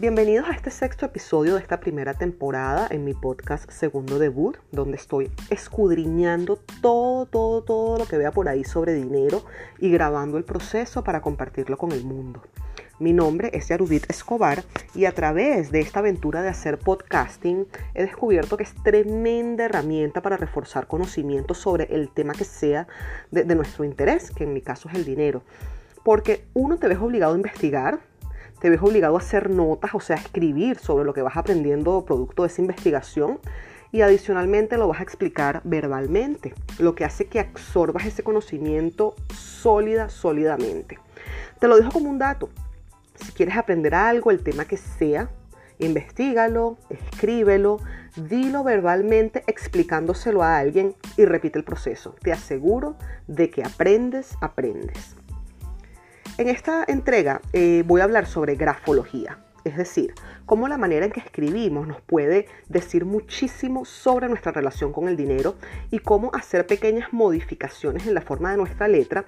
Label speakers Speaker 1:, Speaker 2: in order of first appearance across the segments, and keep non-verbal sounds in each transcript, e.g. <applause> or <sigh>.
Speaker 1: Bienvenidos a este sexto episodio de esta primera temporada en mi podcast Segundo Debut, donde estoy escudriñando todo, todo, todo lo que vea por ahí sobre dinero y grabando el proceso para compartirlo con el mundo. Mi nombre es Yarudit Escobar y a través de esta aventura de hacer podcasting he descubierto que es tremenda herramienta para reforzar conocimientos sobre el tema que sea de, de nuestro interés, que en mi caso es el dinero. Porque uno te ves obligado a investigar, te ves obligado a hacer notas, o sea, a escribir sobre lo que vas aprendiendo producto de esa investigación y adicionalmente lo vas a explicar verbalmente, lo que hace que absorbas ese conocimiento sólida, sólidamente. Te lo dejo como un dato. Si quieres aprender algo, el tema que sea, investigalo, escríbelo, dilo verbalmente explicándoselo a alguien y repite el proceso. Te aseguro de que aprendes, aprendes. En esta entrega eh, voy a hablar sobre grafología, es decir, cómo la manera en que escribimos nos puede decir muchísimo sobre nuestra relación con el dinero y cómo hacer pequeñas modificaciones en la forma de nuestra letra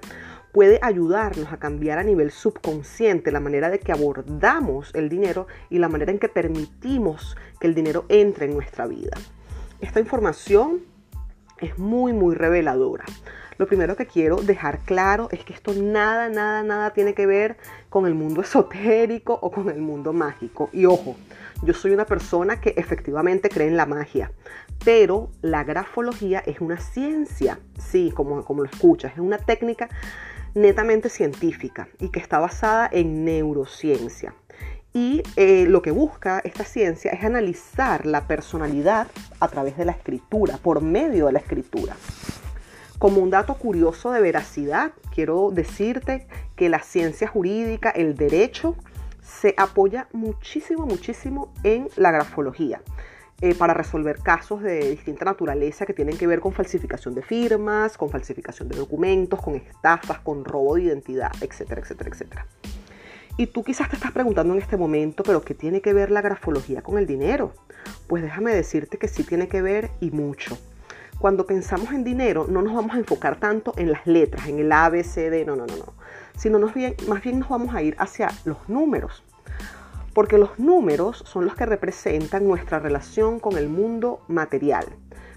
Speaker 1: puede ayudarnos a cambiar a nivel subconsciente la manera de que abordamos el dinero y la manera en que permitimos que el dinero entre en nuestra vida. Esta información es muy, muy reveladora. Lo primero que quiero dejar claro es que esto nada, nada, nada tiene que ver con el mundo <laughs> esotérico o con el mundo mágico. Y ojo, yo soy una persona que efectivamente cree en la magia, pero la grafología es una ciencia, sí, como, como lo escuchas, es una técnica netamente científica y que está basada en neurociencia. Y eh, lo que busca esta ciencia es analizar la personalidad a través de la escritura, por medio de la escritura. Como un dato curioso de veracidad, quiero decirte que la ciencia jurídica, el derecho, se apoya muchísimo, muchísimo en la grafología. Eh, para resolver casos de distinta naturaleza que tienen que ver con falsificación de firmas, con falsificación de documentos, con estafas, con robo de identidad, etcétera, etcétera, etcétera. Y tú quizás te estás preguntando en este momento, pero ¿qué tiene que ver la grafología con el dinero? Pues déjame decirte que sí tiene que ver y mucho cuando pensamos en dinero, no nos vamos a enfocar tanto en las letras, en el A, B, C, D, no, no, no, no. Sino más bien nos vamos a ir hacia los números. Porque los números son los que representan nuestra relación con el mundo material,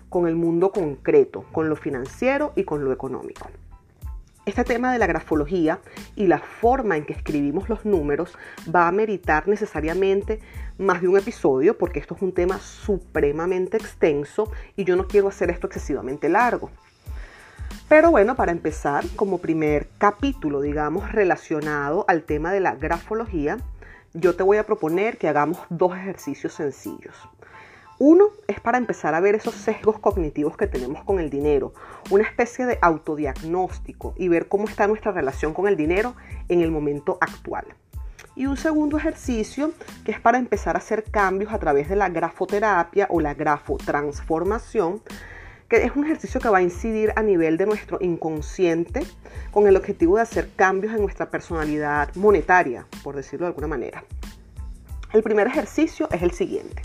Speaker 1: con el mundo concreto, con lo financiero y con lo económico. Este tema de la grafología y la forma en que escribimos los números va a meritar necesariamente más de un episodio porque esto es un tema supremamente extenso y yo no quiero hacer esto excesivamente largo. Pero bueno, para empezar, como primer capítulo, digamos, relacionado al tema de la grafología, yo te voy a proponer que hagamos dos ejercicios sencillos. Uno es para empezar a ver esos sesgos cognitivos que tenemos con el dinero, una especie de autodiagnóstico y ver cómo está nuestra relación con el dinero en el momento actual. Y un segundo ejercicio que es para empezar a hacer cambios a través de la grafoterapia o la grafotransformación, que es un ejercicio que va a incidir a nivel de nuestro inconsciente con el objetivo de hacer cambios en nuestra personalidad monetaria, por decirlo de alguna manera. El primer ejercicio es el siguiente.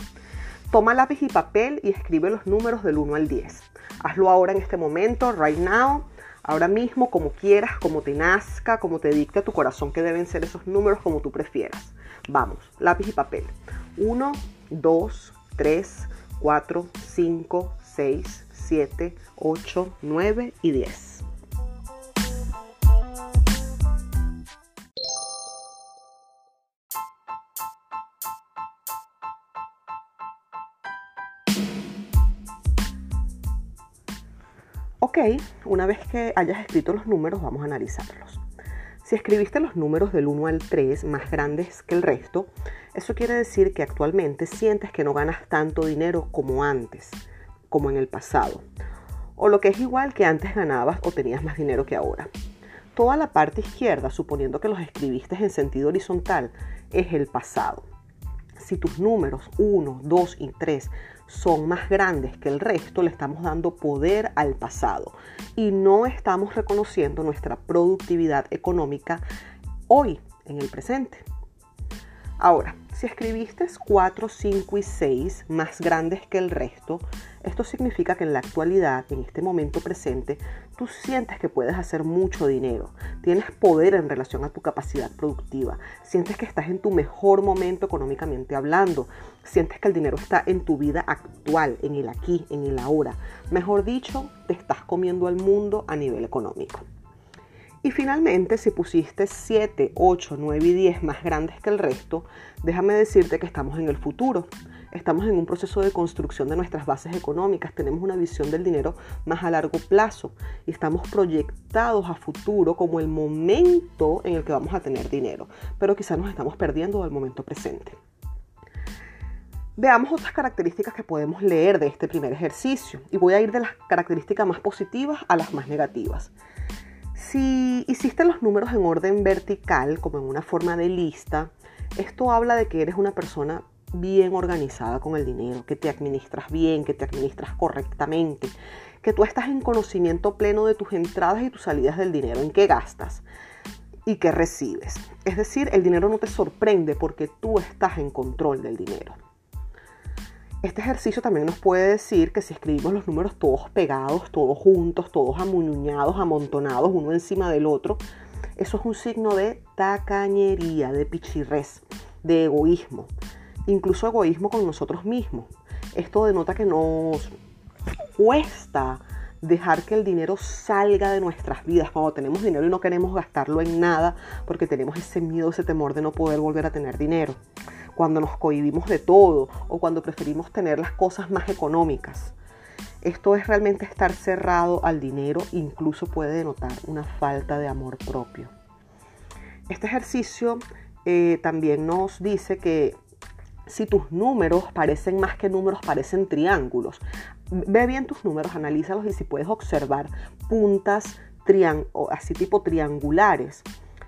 Speaker 1: Toma lápiz y papel y escribe los números del 1 al 10. Hazlo ahora en este momento, right now, ahora mismo, como quieras, como te nazca, como te dicte tu corazón que deben ser esos números como tú prefieras. Vamos, lápiz y papel. 1, 2, 3, 4, 5, 6, 7, 8, 9 y 10. Una vez que hayas escrito los números, vamos a analizarlos. Si escribiste los números del 1 al 3 más grandes que el resto, eso quiere decir que actualmente sientes que no ganas tanto dinero como antes, como en el pasado. O lo que es igual que antes ganabas o tenías más dinero que ahora. Toda la parte izquierda, suponiendo que los escribiste en sentido horizontal, es el pasado. Si tus números 1, 2 y 3 son más grandes que el resto, le estamos dando poder al pasado y no estamos reconociendo nuestra productividad económica hoy, en el presente. Ahora, si escribiste 4, 5 y 6 más grandes que el resto, esto significa que en la actualidad, en este momento presente, tú sientes que puedes hacer mucho dinero, tienes poder en relación a tu capacidad productiva, sientes que estás en tu mejor momento económicamente hablando, sientes que el dinero está en tu vida actual, en el aquí, en el ahora. Mejor dicho, te estás comiendo al mundo a nivel económico. Y finalmente, si pusiste 7, 8, 9 y 10 más grandes que el resto, déjame decirte que estamos en el futuro. Estamos en un proceso de construcción de nuestras bases económicas, tenemos una visión del dinero más a largo plazo y estamos proyectados a futuro como el momento en el que vamos a tener dinero, pero quizás nos estamos perdiendo del momento presente. Veamos otras características que podemos leer de este primer ejercicio y voy a ir de las características más positivas a las más negativas. Si hiciste los números en orden vertical, como en una forma de lista, esto habla de que eres una persona bien organizada con el dinero, que te administras bien, que te administras correctamente, que tú estás en conocimiento pleno de tus entradas y tus salidas del dinero, en qué gastas y qué recibes. Es decir, el dinero no te sorprende porque tú estás en control del dinero. Este ejercicio también nos puede decir que si escribimos los números todos pegados, todos juntos, todos amuñuñados, amontonados, uno encima del otro, eso es un signo de tacañería, de pichirres, de egoísmo, incluso egoísmo con nosotros mismos. Esto denota que nos cuesta dejar que el dinero salga de nuestras vidas cuando tenemos dinero y no queremos gastarlo en nada porque tenemos ese miedo, ese temor de no poder volver a tener dinero cuando nos cohibimos de todo o cuando preferimos tener las cosas más económicas. Esto es realmente estar cerrado al dinero, incluso puede denotar una falta de amor propio. Este ejercicio eh, también nos dice que si tus números parecen más que números, parecen triángulos. Ve bien tus números, analízalos y si puedes observar puntas así tipo triangulares.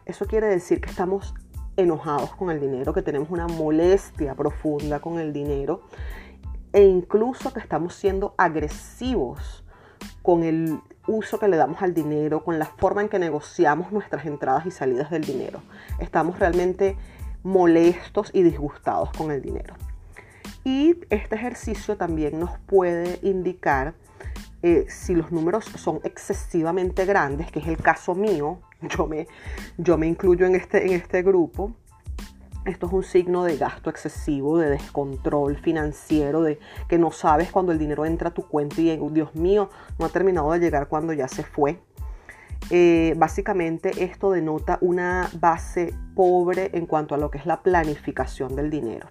Speaker 1: Eso quiere decir que estamos enojados con el dinero, que tenemos una molestia profunda con el dinero e incluso que estamos siendo agresivos con el uso que le damos al dinero, con la forma en que negociamos nuestras entradas y salidas del dinero. Estamos realmente molestos y disgustados con el dinero. Y este ejercicio también nos puede indicar eh, si los números son excesivamente grandes, que es el caso mío, <laughs> yo me, yo me incluyo en este, en este grupo, esto es un signo de gasto excesivo, de descontrol financiero, de que no sabes cuando el dinero entra a tu cuenta y Dios mío, no ha terminado de llegar cuando ya se fue. Eh, básicamente esto denota una base pobre en cuanto a lo que es la planificación del dinero.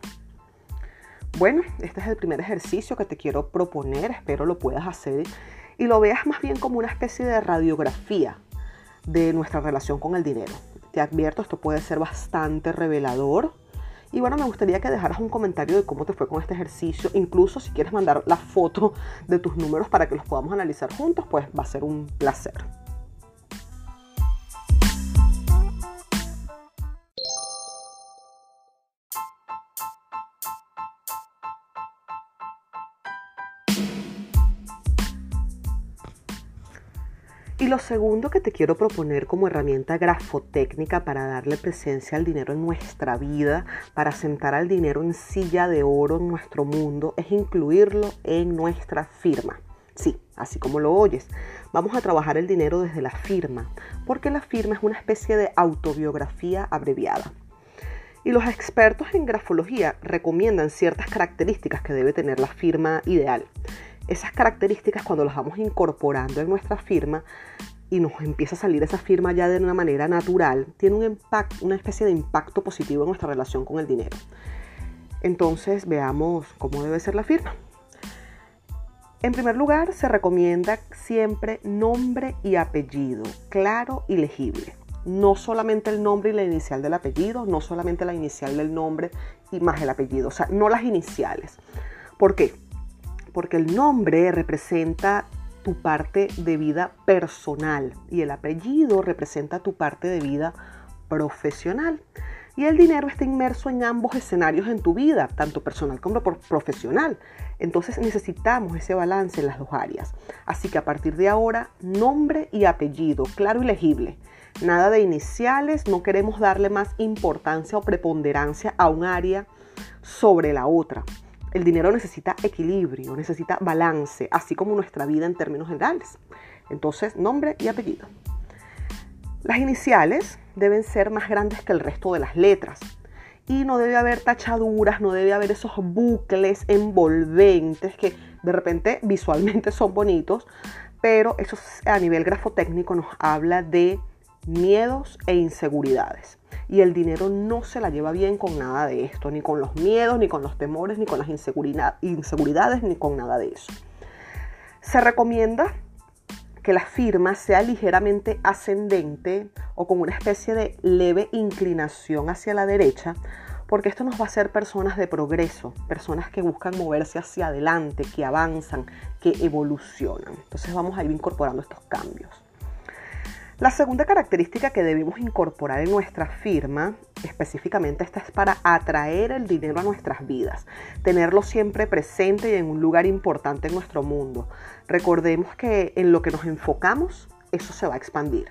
Speaker 1: Bueno, este es el primer ejercicio que te quiero proponer, espero lo puedas hacer y lo veas más bien como una especie de radiografía de nuestra relación con el dinero. Te advierto, esto puede ser bastante revelador. Y bueno, me gustaría que dejaras un comentario de cómo te fue con este ejercicio. Incluso si quieres mandar la foto de tus números para que los podamos analizar juntos, pues va a ser un placer. Lo segundo que te quiero proponer como herramienta grafotécnica para darle presencia al dinero en nuestra vida, para sentar al dinero en silla de oro en nuestro mundo, es incluirlo en nuestra firma. Sí, así como lo oyes. Vamos a trabajar el dinero desde la firma, porque la firma es una especie de autobiografía abreviada. Y los expertos en grafología recomiendan ciertas características que debe tener la firma ideal esas características cuando las vamos incorporando en nuestra firma y nos empieza a salir esa firma ya de una manera natural, tiene un una especie de impacto positivo en nuestra relación con el dinero. Entonces veamos cómo debe ser la firma. En primer lugar, se recomienda siempre nombre y apellido, claro y legible. No solamente el nombre y la inicial del apellido, no solamente la inicial del nombre y más el apellido, o sea, no las iniciales. ¿Por qué? Porque el nombre representa tu parte de vida personal y el apellido representa tu parte de vida profesional. Y el dinero está inmerso en ambos escenarios en tu vida, tanto personal como profesional. Entonces necesitamos ese balance en las dos áreas. Así que a partir de ahora, nombre y apellido, claro y legible. Nada de iniciales, no queremos darle más importancia o preponderancia a un área sobre la otra. El dinero necesita equilibrio, necesita balance, así como nuestra vida en términos generales. Entonces, nombre y apellido. Las iniciales deben ser más grandes que el resto de las letras. Y no debe haber tachaduras, no debe haber esos bucles envolventes que de repente visualmente <laughs> son bonitos, pero eso a nivel grafotécnico nos habla de miedos e inseguridades. Y el dinero no se la lleva bien con nada de esto, ni con los miedos, ni con los temores, ni con las inseguridades, ni con nada de eso. Se recomienda que la firma sea ligeramente ascendente o con una especie de leve inclinación hacia la derecha, porque esto nos va a hacer personas de progreso, personas que buscan moverse hacia adelante, que avanzan, que evolucionan. Entonces vamos a ir incorporando estos cambios. La segunda característica que debemos incorporar en nuestra firma, específicamente esta es para atraer el dinero a nuestras vidas, tenerlo siempre presente y en un lugar importante en nuestro mundo. Recordemos que en lo que nos enfocamos, eso se va a expandir.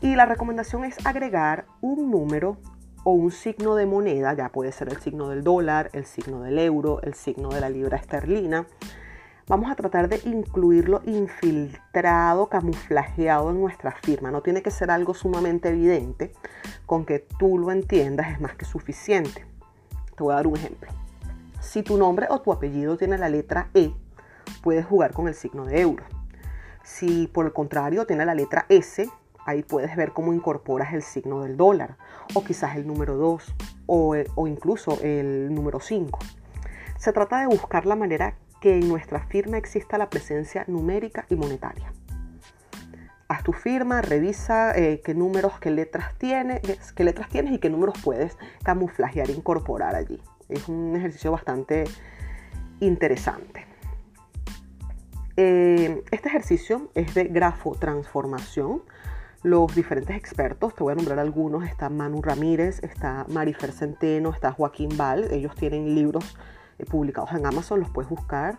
Speaker 1: Y la recomendación es agregar un número o un signo de moneda, ya puede ser el signo del dólar, el signo del euro, el signo de la libra esterlina, vamos a tratar de incluirlo infiltrado, camuflajeado en nuestra firma. No tiene que ser algo sumamente evidente, con que tú lo entiendas es más que suficiente. Te voy a dar un ejemplo. Si tu nombre o tu apellido tiene la letra E, puedes jugar con el signo de euro. Si por el contrario tiene la letra S, ahí puedes ver cómo incorporas el signo del dólar, o quizás el número 2, o, o incluso el número 5. Se trata de buscar la manera que en nuestra firma exista la presencia numérica y monetaria. Haz tu firma, revisa eh, qué números, qué letras, tiene, qué letras tienes y qué números puedes camuflajear incorporar allí. Es un ejercicio bastante interesante. Eh, este ejercicio es de grafotransformación. Los diferentes expertos, te voy a nombrar algunos, está Manu Ramírez, está Marifer Centeno, está Joaquín Val, ellos tienen libros eh, publicados en Amazon, los puedes buscar.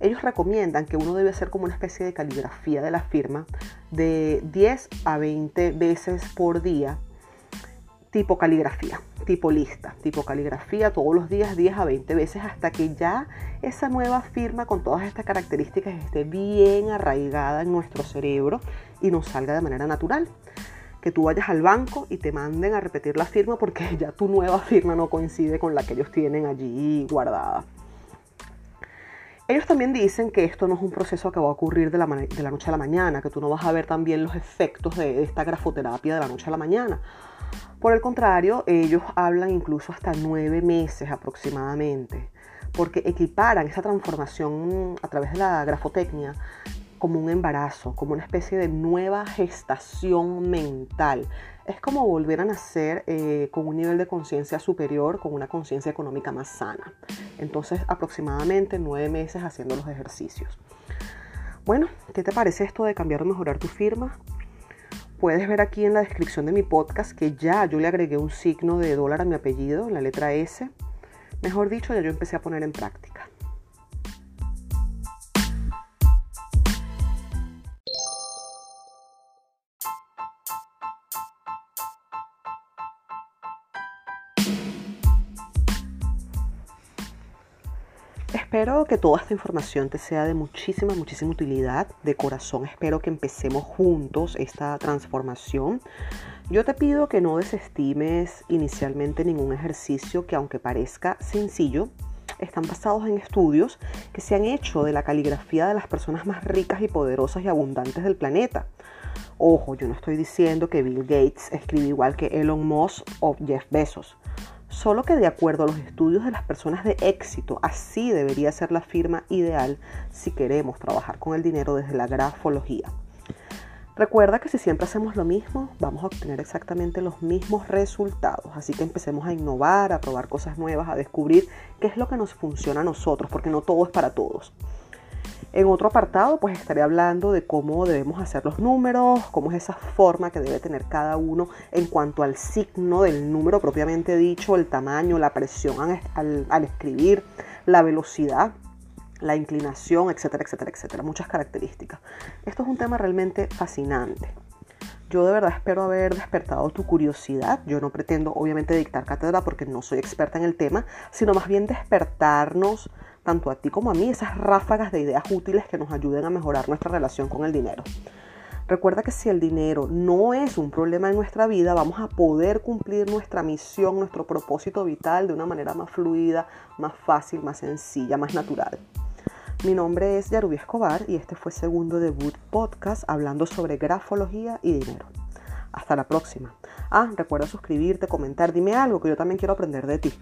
Speaker 1: Ellos recomiendan que uno debe hacer como una especie de caligrafía de la firma de 10 a 20 veces por día, tipo caligrafía, tipo lista, tipo caligrafía todos los días 10 a 20 veces hasta que ya esa nueva firma con todas estas características esté bien arraigada en nuestro cerebro y nos salga de manera natural que tú vayas al banco y te manden a repetir la firma porque <laughs> ya tu nueva firma no coincide con la que ellos tienen allí guardada. Ellos también dicen que esto no es un proceso que va a ocurrir de la, de la, noche a la mañana, que tú no vas a ver también los efectos de esta grafoterapia de la noche a la mañana. Por el contrario, ellos hablan incluso hasta nueve meses aproximadamente, porque equiparan esa transformación a través de la grafotecnia como un embarazo, como una especie de nueva gestación mental. Es como volver a nacer eh, con un nivel de conciencia superior, con una conciencia económica más sana. Entonces, aproximadamente nueve meses haciendo los ejercicios. Bueno, ¿qué te parece esto de cambiar o mejorar tu firma? Puedes ver aquí en la descripción de mi podcast que ya yo le agregué un signo de dólar a mi apellido, la letra S. Mejor dicho, ya yo empecé a poner en práctica. Espero que toda esta información te sea de muchísima, muchísima utilidad. De corazón espero que empecemos juntos esta transformación. Yo te pido que no desestimes inicialmente ningún ejercicio que aunque parezca sencillo, están basados en estudios que se han hecho de la caligrafía de las personas más ricas y poderosas y abundantes del planeta. Ojo, yo no estoy diciendo que Bill Gates escribe igual que Elon Musk o Jeff Bezos. Solo que de acuerdo a los estudios de las personas de éxito, así debería ser la firma ideal si queremos trabajar con el dinero desde la grafología. Recuerda que si siempre hacemos lo mismo, vamos a obtener exactamente los mismos resultados. Así que empecemos a innovar, a probar cosas nuevas, a descubrir qué es lo que nos funciona a nosotros, porque no todo es para todos. En otro apartado, pues estaré hablando de cómo debemos hacer los números, cómo es esa forma que debe tener cada uno en cuanto al signo del número propiamente dicho, el tamaño, la presión al, escribir, la velocidad, la inclinación, etcétera, etcétera, etcétera. Muchas características. Esto es un tema realmente fascinante. Yo de verdad espero haber despertado tu curiosidad. Yo no pretendo obviamente dictar cátedra porque no soy experta en el tema, sino más bien despertarnos tanto a ti como a mí esas ráfagas de ideas útiles que nos ayuden a mejorar nuestra relación con el dinero. Recuerda que si el dinero no es un problema en nuestra vida, vamos a poder cumplir nuestra misión, nuestro propósito vital de una manera más fluida, más fácil, más sencilla, más natural. Mi nombre es Yarubi Escobar y este fue segundo debut podcast hablando sobre grafología y dinero. Hasta la próxima. Ah, recuerda suscribirte, comentar, dime algo que yo también quiero aprender de ti.